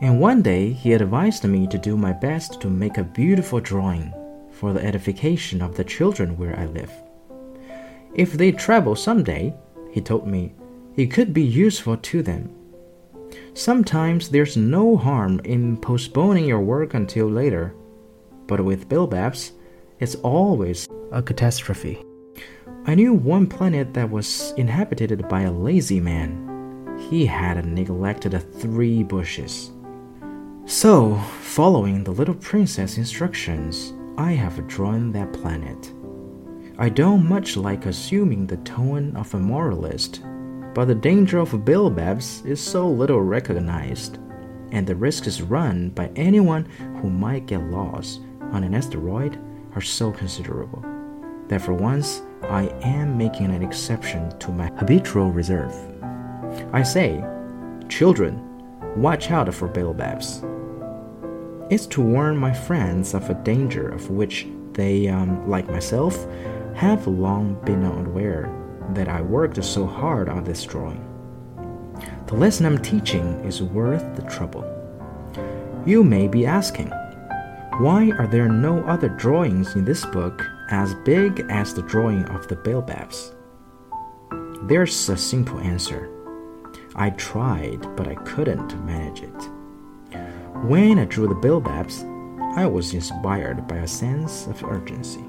And one day he advised me to do my best to make a beautiful drawing for the edification of the children where I live. If they travel someday, he told me, it could be useful to them. Sometimes there's no harm in postponing your work until later, but with baobabs, it's always a catastrophe. I knew one planet that was inhabited by a lazy man. He had neglected three bushes. So, following the little prince's instructions, I have drawn that planet. I don't much like assuming the tone of a moralist, but the danger of baobabs is so little recognized, and the risks run by anyone who might get lost on an asteroid are so considerable that for once I am making an exception to my habitual reserve. I say, children, watch out for baobabs is to warn my friends of a danger of which they, um, like myself, have long been unaware that I worked so hard on this drawing. The lesson I'm teaching is worth the trouble. You may be asking, why are there no other drawings in this book as big as the drawing of the baobabs? There's a simple answer. I tried, but I couldn't manage it. When I drew the baobabs, I was inspired by a sense of urgency.